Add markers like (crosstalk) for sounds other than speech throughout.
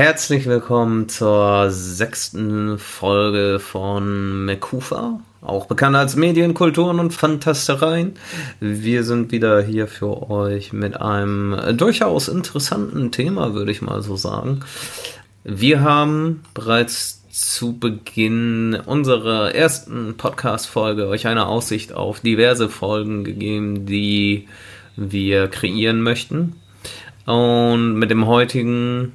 Herzlich willkommen zur sechsten Folge von Mekufa, auch bekannt als Medien, Kulturen und Fantastereien. Wir sind wieder hier für euch mit einem durchaus interessanten Thema, würde ich mal so sagen. Wir haben bereits zu Beginn unserer ersten Podcast-Folge euch eine Aussicht auf diverse Folgen gegeben, die wir kreieren möchten. Und mit dem heutigen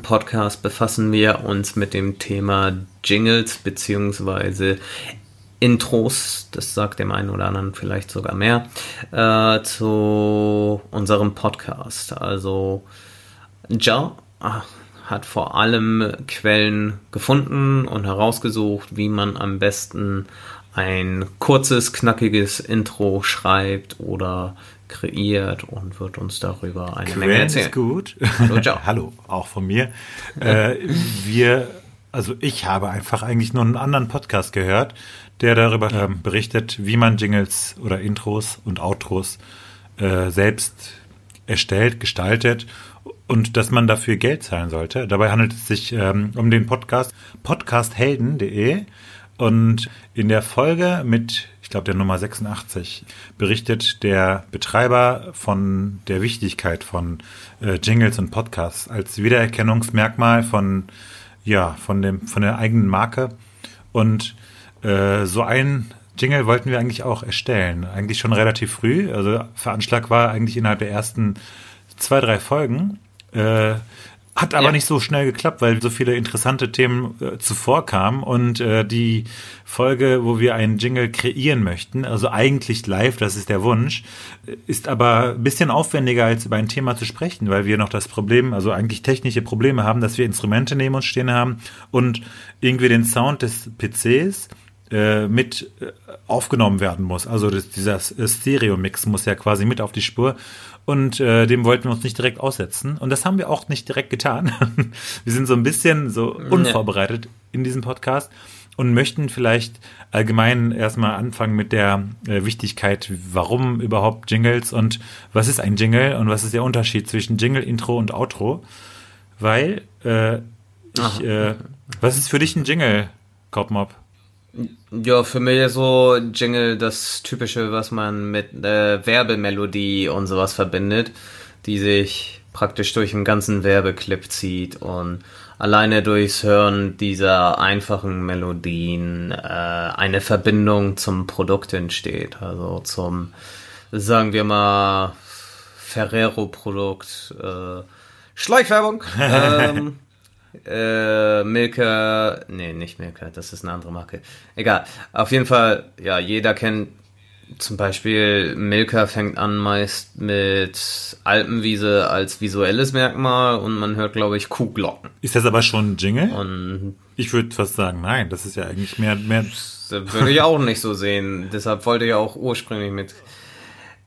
Podcast befassen wir uns mit dem Thema Jingles beziehungsweise Intros, das sagt dem einen oder anderen vielleicht sogar mehr, äh, zu unserem Podcast. Also Ja hat vor allem Quellen gefunden und herausgesucht, wie man am besten ein kurzes, knackiges Intro schreibt oder kreiert und wird uns darüber eine Quellen Menge erzählen. ist gut. Hallo, ciao. (laughs) Hallo, auch von mir. äh, wir, also ich habe einfach eigentlich nur einen anderen Podcast gehört, der darüber ähm, berichtet, wie man Jingles oder Intros und Outros äh, selbst erstellt, gestaltet und dass man dafür Geld zahlen sollte. Dabei handelt es sich ähm, um den Podcast podcasthelden.de und in der Folge mit, ich glaube, der Nummer 86 berichtet der Betreiber von der Wichtigkeit von äh, Jingles und Podcasts als Wiedererkennungsmerkmal von, ja, von, dem, von der eigenen Marke. Und äh, so ein Jingle wollten wir eigentlich auch erstellen. Eigentlich schon relativ früh. Also Veranschlag war eigentlich innerhalb der ersten zwei, drei Folgen. Äh, hat aber Ja. nicht so schnell geklappt, weil so viele interessante Themen äh, zuvor kamen und äh, die Folge, wo wir einen Jingle kreieren möchten, also eigentlich live, das ist der Wunsch, ist aber ein bisschen aufwendiger, als über ein Thema zu sprechen, weil wir noch das Problem, also eigentlich technische Probleme haben, dass wir Instrumente neben uns stehen haben und irgendwie den Sound des PCs äh, mit äh, aufgenommen werden muss. Also das, dieser äh, Stereo-Mix muss ja quasi mit auf die Spur. Und äh, dem wollten wir uns nicht direkt aussetzen. Und das haben wir auch nicht direkt getan. (laughs) wir sind so ein bisschen so unvorbereitet in diesem Podcast und möchten vielleicht allgemein erstmal anfangen mit der äh, Wichtigkeit, warum überhaupt Jingles und was ist ein Jingle und was ist der Unterschied zwischen Jingle, Intro und Outro. Weil, äh, ich, äh, was ist für dich ein Jingle, Kopmob? Ja, für mich ist so Jingle das Typische, was man mit äh, Werbemelodie und sowas verbindet, die sich praktisch durch den ganzen Werbeclip zieht und alleine durchs Hören dieser einfachen Melodien äh, eine Verbindung zum Produkt entsteht, also zum, sagen wir mal, Ferrero-Produkt, äh, Schleichwerbung. (laughs) ähm, äh, Milka, nee, nicht Milka, das ist eine andere Marke. Egal. Auf jeden Fall, ja, jeder kennt zum Beispiel Milka fängt an meist mit Alpenwiese als visuelles Merkmal und man hört, glaube ich, Kuhglocken. Ist das aber schon ein Jingle? Und Ich würde fast sagen, nein, das ist ja eigentlich mehr, mehr das würde ich auch nicht so sehen. Deshalb wollte ich auch ursprünglich mit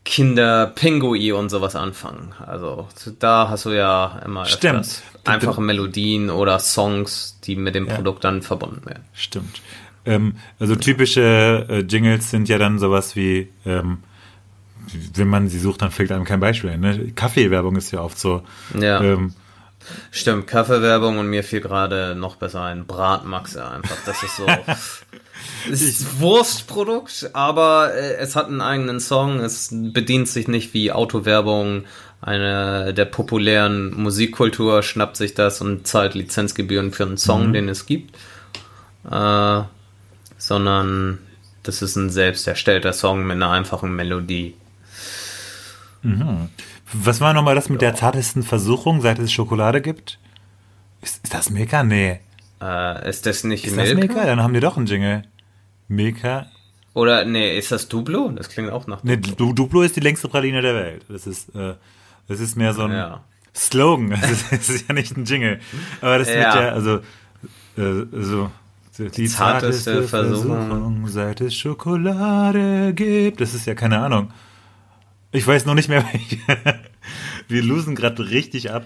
Kinder Pingui und sowas anfangen. Also da hast du ja immer Stimmt. einfache Melodien oder Songs, die mit dem Ja. Produkt dann verbunden werden. stimmt. Ähm, also typische äh, Jingles sind ja dann sowas wie, ähm, wenn man sie sucht, dann fällt einem kein Beispiel ein. Ne? Kaffeewerbung ist ja oft so. Ja. Ähm, Stimmt, Kaffeewerbung und mir fiel gerade noch besser ein Bratmaxe einfach. Das ist so. (laughs) Es ist Wurstprodukt, aber äh, es hat einen eigenen Song. Es bedient sich nicht wie Autowerbung. Eine der populären Musikkultur schnappt sich das und zahlt Lizenzgebühren für einen Song, den es gibt. Äh, sondern das ist ein selbst erstellter Song mit einer einfachen Melodie. Was war nochmal das mit der zartesten Versuchung, seit es Schokolade gibt? Ist, ist das Milka? Nee. Äh, ist das nicht Ist das Milka? Dann haben die doch einen Jingle. Milka? Oder nee, ist das Duplo? Das klingt auch nach Nee, Du- Duplo ist die längste Praline der Welt. Das ist, äh, das ist mehr so ein Ja. Slogan. (laughs) Das ist, das ist ja nicht ein Jingle. Aber das Ja. mit der, also, äh, so, die zarteste Versuchung. Versuchung, seit es Schokolade gibt. Das ist ja keine Ahnung. Ich weiß noch nicht mehr, (laughs) welche. Wir losen gerade richtig ab.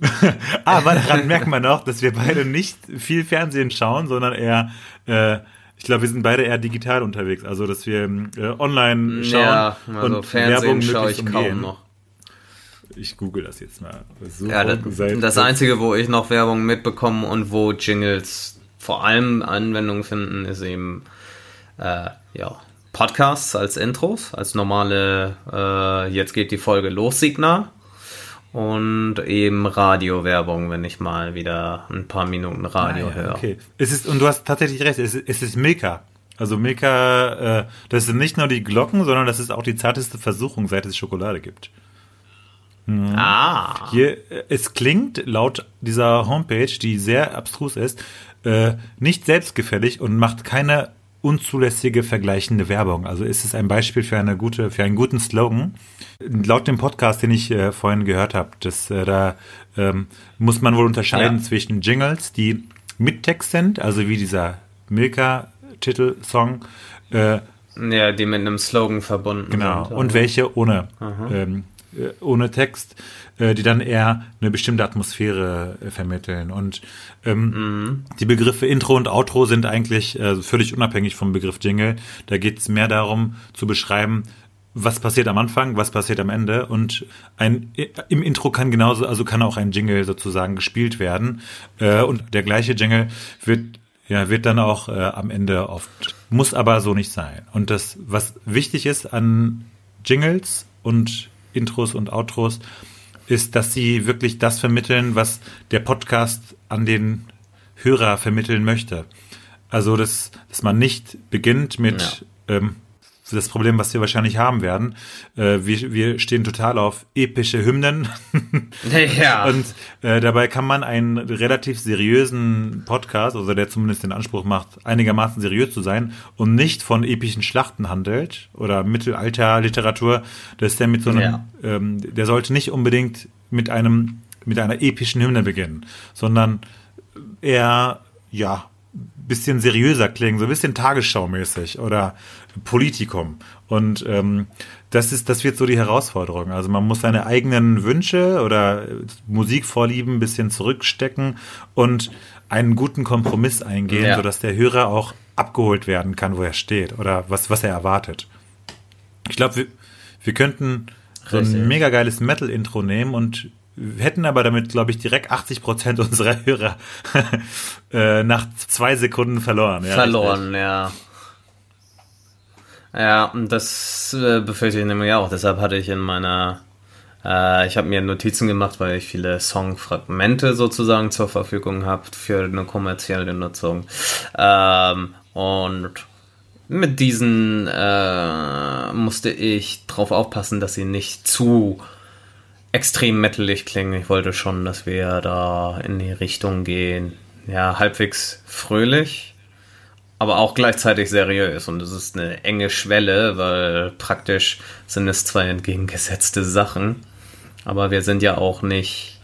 (laughs) Aber daran merkt man auch, dass wir beide nicht viel Fernsehen schauen, sondern eher, äh, ich glaube, wir sind beide eher digital unterwegs. Also, dass wir äh, online schauen Ja, also und Fernsehen schaue ich kaum umgehen. noch. ich google das jetzt mal. Suchung ja, das, das Einzige, wo ich noch Werbung mitbekomme und wo Jingles vor allem Anwendung finden, ist eben äh, ja, Podcasts als Intros, als normale äh, Jetzt geht die Folge los Signal und eben Radiowerbung, wenn ich mal wieder ein paar Minuten Radio ah, ja, höre. Okay. Es ist, und du hast tatsächlich recht, es ist, es ist Milka. Also Milka, äh, das sind nicht nur die Glocken, sondern das ist auch die zarteste Versuchung, seit es Schokolade gibt. Mhm. Ah. Hier, äh, es klingt laut dieser Homepage, die sehr abstrus ist, äh, nicht selbstgefällig und macht keine unzulässige vergleichende Werbung. Also ist es ein Beispiel für eine gute, für einen guten Slogan. Laut dem Podcast, den ich äh, vorhin gehört habe, äh, da ähm, muss man wohl unterscheiden ja. zwischen Jingles, die mit Text sind, also wie dieser Milka-Titelsong. Äh, ja, die mit einem Slogan verbunden genau. sind. Genau. Und welche ohne, ähm, äh, ohne Text. Äh, die dann eher eine bestimmte Atmosphäre äh, vermitteln. Und ähm, mhm. die Begriffe Intro und Outro sind eigentlich äh, völlig unabhängig vom Begriff Jingle. Da geht es mehr darum zu beschreiben, was passiert am Anfang, was passiert am Ende und ein im Intro kann genauso, also kann auch ein Jingle sozusagen gespielt werden äh, und der gleiche Jingle wird ja wird dann auch äh, am Ende oft muss aber so nicht sein und das was wichtig ist an Jingles und Intros und Outros ist, dass sie wirklich das vermitteln, was der Podcast an den Hörer vermitteln möchte. Also, dass, dass man nicht beginnt mit ja. ähm, das Problem, was wir wahrscheinlich haben werden. Äh, wir, wir stehen total auf epische Hymnen. (laughs) ja. Und äh, dabei kann man einen relativ seriösen Podcast, also der zumindest den Anspruch macht, einigermaßen seriös zu sein und nicht von epischen Schlachten handelt oder Mittelalterliteratur, dass der mit so einem, ja. ähm, der sollte nicht unbedingt mit einem, mit einer epischen Hymne beginnen, sondern eher, ja, bisschen seriöser klingen, so ein bisschen Tagesschaumäßig oder Politikum. Und ähm, das ist, das wird so die Herausforderung. Also man muss seine eigenen Wünsche oder Musikvorlieben ein bisschen zurückstecken und einen guten Kompromiss eingehen, ja. sodass der Hörer auch abgeholt werden kann, wo er steht oder was, was er erwartet. Ich glaube, wir, wir könnten so ein mega geiles Metal-Intro nehmen und hätten aber damit, glaube ich, direkt 80 Prozent unserer Hörer (laughs) äh, nach zwei Sekunden verloren. Ja, verloren, richtig. ja. Ja, und das äh, befürchte ich nämlich auch. Deshalb hatte ich in meiner, äh, ich habe mir Notizen gemacht, weil ich viele Songfragmente sozusagen zur Verfügung habe für eine kommerzielle Nutzung. Ähm, und mit diesen äh, musste ich darauf aufpassen, dass sie nicht zu extrem metalig klingen. Ich wollte schon, dass wir da in die Richtung gehen. Ja, halbwegs fröhlich, aber auch gleichzeitig seriös. Und es ist eine enge Schwelle, weil praktisch sind es zwei entgegengesetzte Sachen. Aber wir sind ja auch nicht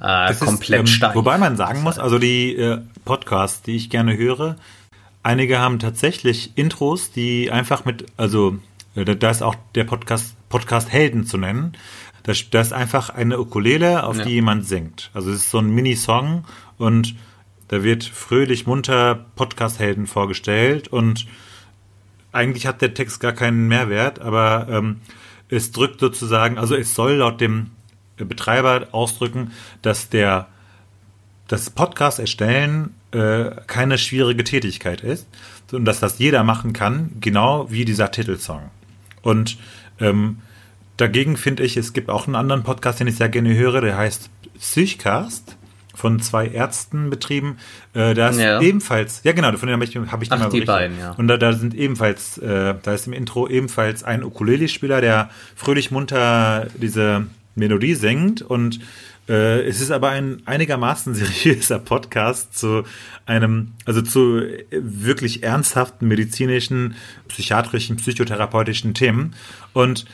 äh, komplett ist, ähm, steif. Wobei man sagen muss, also die äh, Podcasts, die ich gerne höre, einige haben tatsächlich Intros, die einfach mit, also äh, da ist auch der Podcast Podcast Helden zu nennen. Das, das ist einfach eine Ukulele, auf ja. die jemand singt. Also es ist so ein Mini-Song und da wird fröhlich munter Podcast-Helden vorgestellt und eigentlich hat der Text gar keinen Mehrwert, aber ähm, es drückt sozusagen, also es soll laut dem Betreiber ausdrücken, dass der das Podcast erstellen äh, keine schwierige Tätigkeit ist und dass das jeder machen kann, genau wie dieser Titelsong. Und ähm, Dagegen finde ich, es gibt auch einen anderen Podcast, den ich sehr gerne höre, der heißt Psychcast von zwei Ärzten betrieben. Äh, da ist ja. ebenfalls, ja genau, von dem habe ich, hab ich Ach, mal die beiden, ja. Und da, da sind ebenfalls, äh, da ist im Intro ebenfalls ein Ukulele-Spieler, der fröhlich munter diese Melodie singt und äh, es ist aber ein einigermaßen (laughs) seriöser Podcast zu einem, also zu wirklich ernsthaften medizinischen, psychiatrischen, psychotherapeutischen Themen. Und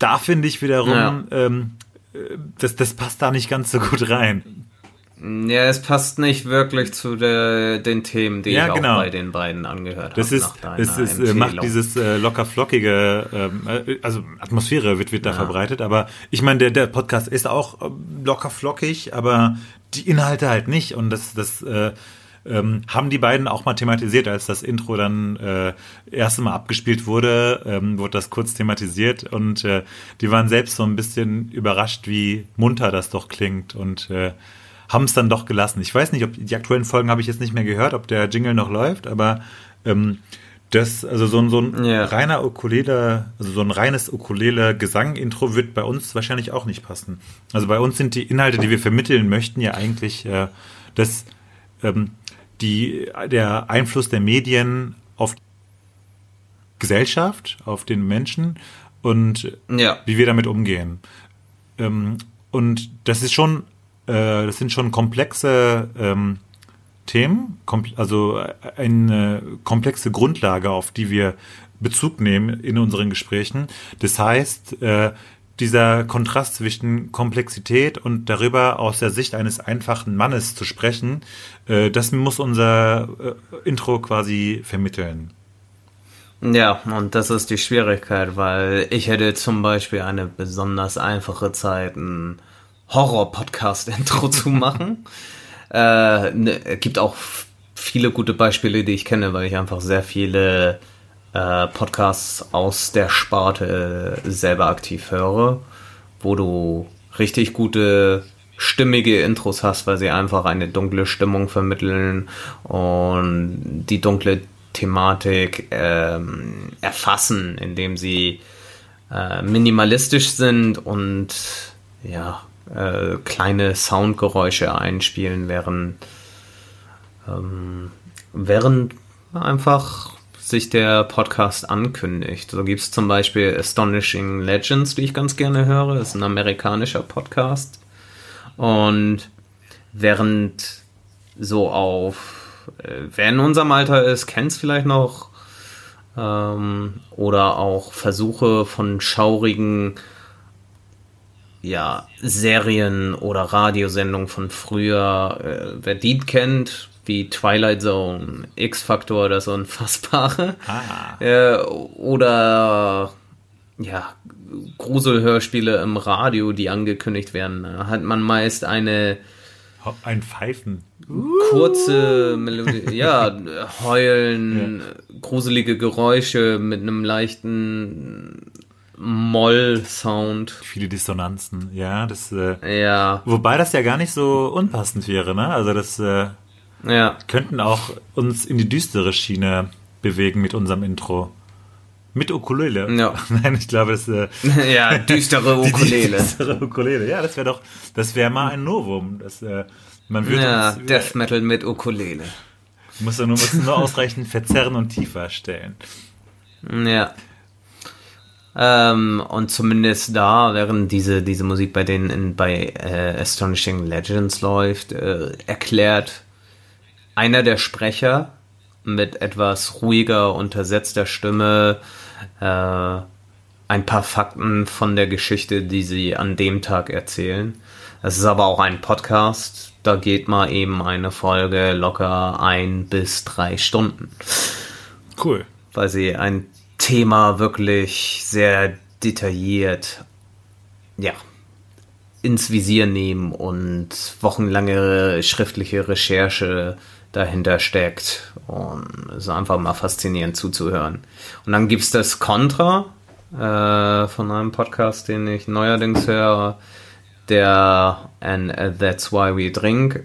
da finde ich wiederum, ja. ähm, das, das passt da nicht ganz so gut rein. Ja, es passt nicht wirklich zu der, den Themen, die ja, ich genau. auch bei den beiden angehört das habe. Ist, es ist, äh, macht dieses äh, locker flockige, ähm, äh, also Atmosphäre wird, wird da ja. verbreitet, aber ich meine, der, der Podcast ist auch äh, locker flockig, aber die Inhalte halt nicht und das, das äh, ähm, haben die beiden auch mal thematisiert, als das Intro dann äh, erste Mal abgespielt wurde, ähm, wurde das kurz thematisiert und äh, die waren selbst so ein bisschen überrascht, wie munter das doch klingt und äh, haben es dann doch gelassen. Ich weiß nicht, ob die aktuellen Folgen habe ich jetzt nicht mehr gehört, ob der Jingle noch läuft, aber ähm, das, also so ein, so ein ja. reiner Ukulele, also so ein reines Ukulele-Gesang-Intro wird bei uns wahrscheinlich auch nicht passen. Also bei uns sind die Inhalte, die wir vermitteln möchten, ja eigentlich äh, das, ähm, die, der Einfluss der Medien auf Gesellschaft, auf den Menschen und ja. wie wir damit umgehen. Ähm, und das ist schon, äh, das sind schon komplexe ähm, Themen, also äh, eine komplexe Grundlage, auf die wir Bezug nehmen in unseren Gesprächen. Das heißt, äh, dieser Kontrast zwischen Komplexität und darüber aus der Sicht eines einfachen Mannes zu sprechen, äh, das muss unser Intro quasi vermitteln. Ja, und das ist die Schwierigkeit, weil ich hätte zum Beispiel eine besonders einfache Zeit, ein Horror-Podcast-Intro (laughs) zu machen. Äh, ne, gibt auch viele gute Beispiele, die ich kenne, weil ich einfach sehr viele äh, Podcasts aus der Sparte äh, selber aktiv höre, wo du richtig gute stimmige Intros hast, weil sie einfach eine dunkle Stimmung vermitteln und die dunkle Thematik ähm, erfassen, indem sie äh, minimalistisch sind und ja, äh, kleine Soundgeräusche einspielen, während, ähm, während einfach sich der Podcast ankündigt. So gibt es zum Beispiel Astonishing Legends, die ich ganz gerne höre. Das ist ein amerikanischer Podcast. Und während so auf, äh, wer in unserem Alter ist, kennt es vielleicht noch. Ähm, oder auch Versuche von schaurigen ja, Serien oder Radiosendungen von früher, äh, wer die kennt, wie Twilight Zone, X-Factor, das Unfassbare. Ah. Äh, oder ja, Gruselhörspiele im Radio, die angekündigt werden, hat man meist eine ein Pfeifen. Kurze Melodie, ja, (laughs) heulen, ja. gruselige Geräusche mit einem leichten Moll-Sound. Viele Dissonanzen, ja. Das, äh, ja. Wobei das ja gar nicht so unpassend wäre, ne? Also das äh, ja. könnten auch uns in die düstere Schiene bewegen mit unserem Intro. Mit Ukulele. Ja. (laughs) Nein, ich glaube, das äh, (laughs) Ja, düstere (laughs) Ukulele. Düstere Ukulele. Ja, das wäre doch, das wäre mal ein Novum. Das, äh, man würde ja, uns, Death Metal mit Ukulele. Muss nur, muss nur ausreichend verzerren und tiefer stellen. Ja. Ähm, und zumindest da, während diese, diese Musik bei denen in, bei äh, Astonishing Legends läuft, äh, erklärt einer der Sprecher mit etwas ruhiger, untersetzter Stimme äh, ein paar Fakten von der Geschichte, die sie an dem Tag erzählen. Es ist aber auch ein Podcast, da geht mal eben eine Folge locker ein bis drei Stunden. Cool. Weil sie ein Thema wirklich sehr detailliert, ja, ins Visier nehmen und wochenlange schriftliche Recherche dahinter steckt. Und es ist einfach mal faszinierend zuzuhören. Und dann gibt es das Contra äh, von einem Podcast, den ich neuerdings höre, der And That's Why We Drink,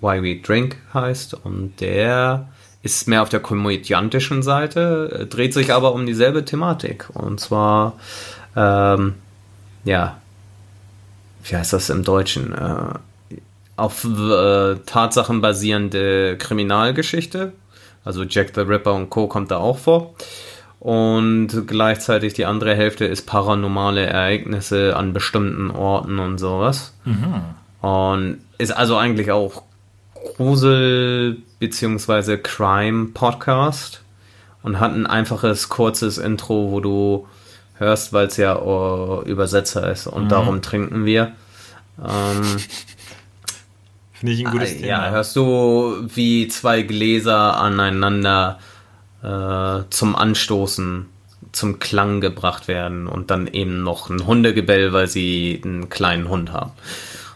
Why We Drink heißt. Und der ist mehr auf der komödiantischen Seite, dreht sich aber um dieselbe Thematik. Und zwar, ähm, ja, wie heißt das im Deutschen? Äh, auf äh, Tatsachen basierende Kriminalgeschichte. Also Jack the Ripper und Co. kommt da auch vor. Und gleichzeitig die andere Hälfte ist paranormale Ereignisse an bestimmten Orten und sowas. Mhm. Und ist also eigentlich auch Grusel- bzw. Crime-Podcast und hat ein einfaches, kurzes Intro, wo du hörst, weil es ja uh, Übersetzer ist und mhm. darum trinken wir. Ähm, (laughs) Finde ich ein gutes äh, Thema. Ja, hörst du, wie zwei Gläser aneinander äh, zum Anstoßen, zum Klang gebracht werden und dann eben noch ein Hundegebell, weil sie einen kleinen Hund haben.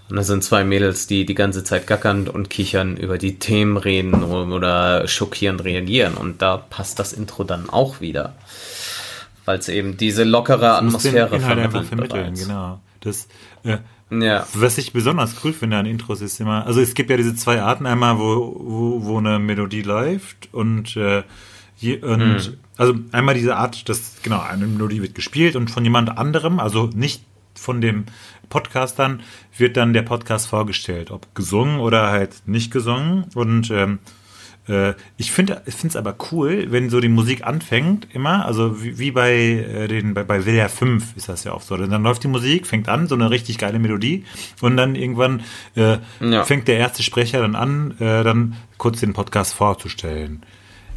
Und das sind zwei Mädels, die die ganze Zeit gackernd und kichern über die Themen reden oder schockierend reagieren. Und da passt das Intro dann auch wieder. Weil es eben diese lockere Atmosphäre Inhalt einfach vermittelt vermitteln, bereits. genau. Das, äh, Ja. was ich besonders cool finde an Intros ist immer, also es gibt ja diese zwei Arten, einmal wo, wo, wo eine Melodie läuft und, äh, je, und also einmal diese Art, dass genau eine Melodie wird gespielt und von jemand anderem, also nicht von dem Podcastern, wird dann der Podcast vorgestellt, ob gesungen oder halt nicht gesungen und ähm, äh, ich finde es aber cool, wenn so die Musik anfängt, immer, also wie, wie bei äh, den bei, bei WDR 5 ist das ja auch so. Dann läuft die Musik, fängt an, so eine richtig geile Melodie und dann irgendwann äh, Ja. fängt der erste Sprecher dann an, äh, dann kurz den Podcast vorzustellen.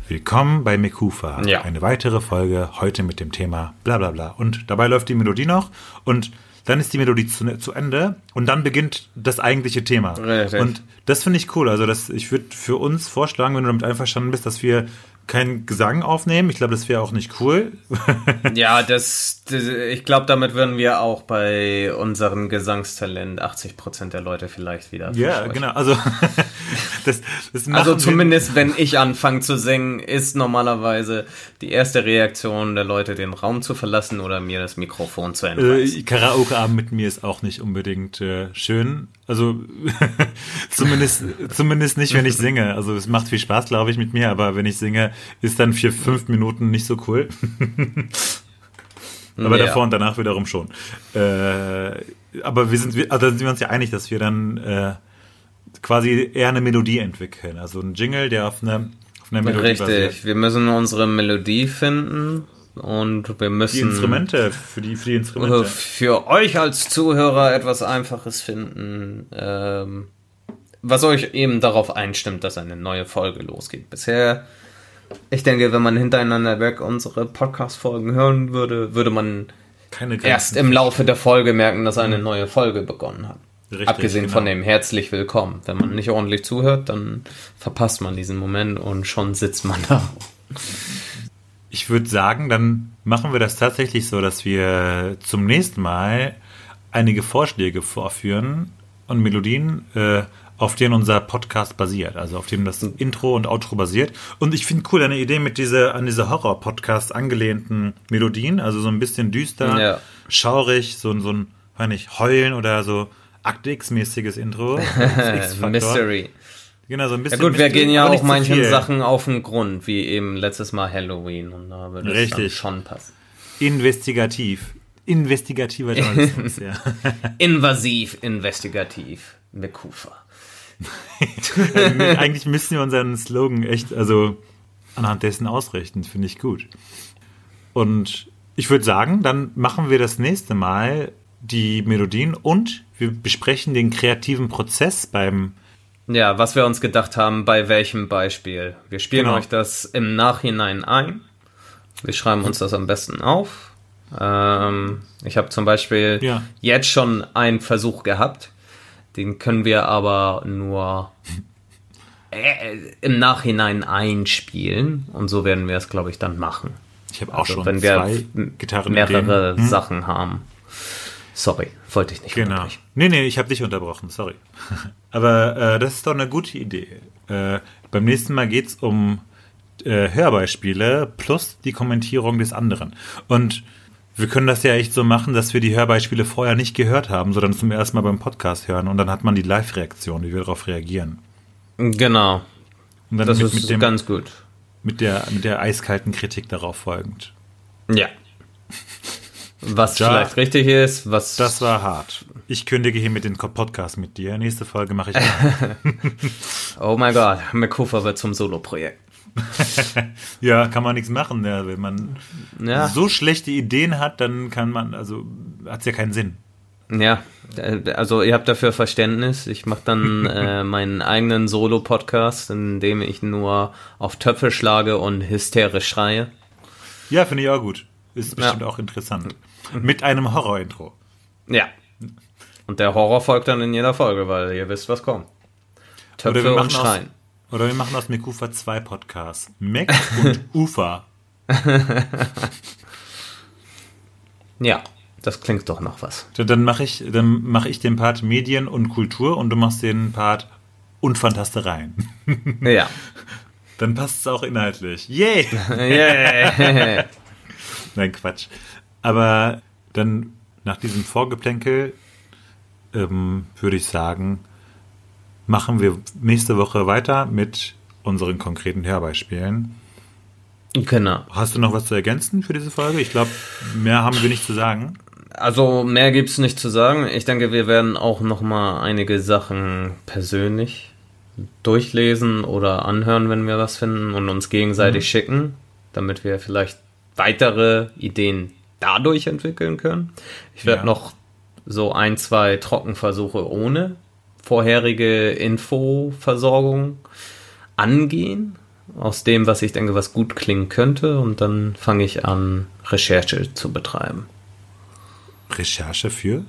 Willkommen bei Mekufa. Ja. Eine weitere Folge heute mit dem Thema bla bla bla. Und dabei läuft die Melodie noch und dann ist die Melodie zu, zu Ende und dann beginnt das eigentliche Thema. Richtig. Und das finde ich cool. Also das, ich würde für uns vorschlagen, wenn du damit einverstanden bist, dass wir keinen Gesang aufnehmen. Ich glaube, das wäre auch nicht cool. (laughs) Ja, das, das ich glaube, damit würden wir auch bei unserem Gesangstalent 80% der Leute vielleicht wieder ja, genau. Also (laughs) das, das Also zumindest, wenn ich anfange zu singen, ist normalerweise die erste Reaktion der Leute, den Raum zu verlassen oder mir das Mikrofon zu entreißen. Äh, Karaoke-Abend mit mir ist auch nicht unbedingt äh, schön. Also (laughs) zumindest, zumindest nicht, wenn ich singe. Also es macht viel Spaß, glaube ich, mit mir, aber wenn ich singe, ist dann für fünf Minuten nicht so cool. (laughs) aber Ja. davor und danach wiederum schon. Äh, aber wir sind, also da sind wir uns ja einig, dass wir dann äh, quasi eher eine Melodie entwickeln. Also ein Jingle, der auf einer auf einer Melodie basiert. Richtig, wir müssen unsere Melodie finden und wir müssen Die Instrumente, für die, für die äh, Instrumente. für euch als Zuhörer etwas Einfaches finden, ähm, was euch eben darauf einstimmt, dass eine neue Folge losgeht. Bisher, ich denke, wenn man hintereinander weg unsere Podcast-Folgen hören würde, würde man erst im Laufe der Folge merken, dass eine neue Folge begonnen hat. Richtig, Abgesehen von genau. dem herzlich willkommen. Wenn man nicht ordentlich zuhört, dann verpasst man diesen Moment und schon sitzt man da. Ich würde sagen, dann machen wir das tatsächlich so, dass wir zum nächsten Mal einige Vorschläge vorführen und Melodien, äh, auf denen unser Podcast basiert, also auf dem das Intro und Outro basiert. Und ich finde cool deine Idee mit dieser an diese Horror-Podcast angelehnten Melodien, also so ein bisschen düster, Ja. schaurig, so, ein- so ein, weiß nicht, Heulen oder so Akte X-mäßiges Intro. (laughs) Mystery. Genau, so ein Ja bisschen. gut, wir gehen ja auch manchen viel. Sachen auf den Grund, wie eben letztes Mal Halloween. Und da würde es dann schon passen. Investigativ. Investigativer Journalismus, ja. (laughs) Invasiv, investigativ. Mekufa. (laughs) Eigentlich müssen wir unseren Slogan echt, also anhand dessen ausrichten, finde ich gut. Und ich würde sagen, dann machen wir das nächste Mal die Melodien und wir besprechen den kreativen Prozess beim. Ja, was wir uns gedacht haben, bei welchem Beispiel. Wir spielen Genau. euch das im Nachhinein ein. Wir schreiben uns das am besten auf. Ähm, ich habe zum Beispiel Ja. jetzt schon einen Versuch gehabt. Den können wir aber nur (laughs) äh, im Nachhinein einspielen. Und so werden wir es, glaube ich, dann machen. Ich habe auch Also, schon wenn wir zwei Gitarren. mehrere Sachen haben. Sorry, wollte ich nicht Genau. Nee, nee, ich habe dich unterbrochen, sorry. (laughs) Aber äh, das ist doch eine gute Idee. Äh, beim nächsten Mal geht's um äh, Hörbeispiele plus die Kommentierung des anderen. Und wir können das ja echt so machen, dass wir die Hörbeispiele vorher nicht gehört haben, sondern zum ersten Mal beim Podcast hören und dann hat man die Live-Reaktion, wie wir darauf reagieren. Genau, Und dann das mit, ist mit, dem, ganz gut. mit, der, mit der eiskalten Kritik darauf folgend. Ja. Was Ja. vielleicht richtig ist, was Das war hart. Ich kündige hiermit den Podcast mit dir. Nächste Folge mache ich. (laughs) Oh mein Gott, McCooper wird zum Solo-Projekt. (laughs) ja, kann man nichts machen. Ja, wenn man Ja. so schlechte Ideen hat, dann kann man, also hat's ja keinen Sinn. Ja, äh, also ihr habt dafür Verständnis. Ich mache dann (laughs) äh, meinen eigenen Solo-Podcast, in dem ich nur auf Töpfe schlage und hysterisch schreie. Ja, finde ich auch gut. Ist bestimmt Ja. auch interessant. Mit einem Horror-Intro. Ja. Und der Horror folgt dann in jeder Folge, weil ihr wisst, was kommt. Oder wir Töpfe und machen aus, Schreien. oder wir machen aus Mekufa zwei Podcasts. Mac und (laughs) Ufa. (laughs) Ja. Das klingt doch nach was. Dann mache ich, dann mache ich den Part Medien und Kultur und du machst den Part und Fantastereien. Ja. (laughs) Dann passt es auch inhaltlich. Yay! Yeah. (laughs) Nein, Quatsch. Aber dann nach diesem Vorgeplänkel ähm, würde ich sagen, machen wir nächste Woche weiter mit unseren konkreten Hörbeispielen. genau. Hast du noch was zu ergänzen für diese Folge? Ich glaube, mehr haben wir nicht zu sagen. Also mehr gibt's nicht zu sagen. Ich denke, wir werden auch noch mal einige Sachen persönlich durchlesen oder anhören, wenn wir was finden und uns gegenseitig schicken, damit wir vielleicht weitere Ideen dadurch entwickeln können. Ich werde Ja. noch so ein, zwei Trockenversuche ohne vorherige Infoversorgung angehen, aus dem, was ich denke, was gut klingen könnte und dann fange ich an, Recherche zu betreiben. Recherche für?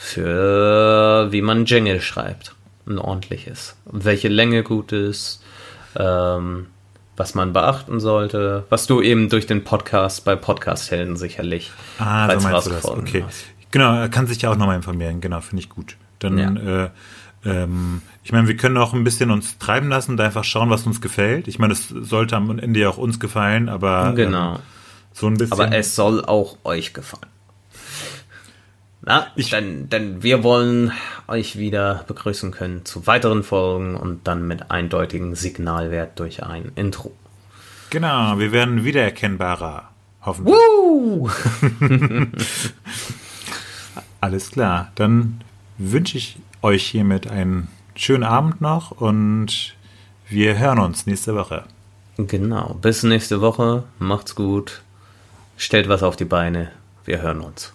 für wie man Jingle schreibt. Ein ordentliches. Welche Länge gut ist, ähm, was man beachten sollte, was du eben durch den Podcast bei Podcast-Helden sicherlich Ah, so meinst du das. Okay. hast. Genau, er kann sich ja auch nochmal informieren. Genau, finde ich gut. Dann, äh, ähm, ich meine, wir können auch ein bisschen uns treiben lassen und einfach schauen, was uns gefällt. Ich meine, es sollte am Ende ja auch uns gefallen, aber Genau. ähm, so ein bisschen. Aber es soll auch euch gefallen. Na, Ich- denn, denn wir wollen euch wieder begrüßen können zu weiteren Folgen und dann mit eindeutigem Signalwert durch ein Intro. genau, wir werden wiedererkennbarer. Hoffentlich. Uh! (laughs) Alles klar. Dann wünsche ich euch hiermit einen schönen Abend noch und wir hören uns nächste Woche. Genau. Bis nächste Woche. Macht's gut. Stellt was auf die Beine. Wir hören uns.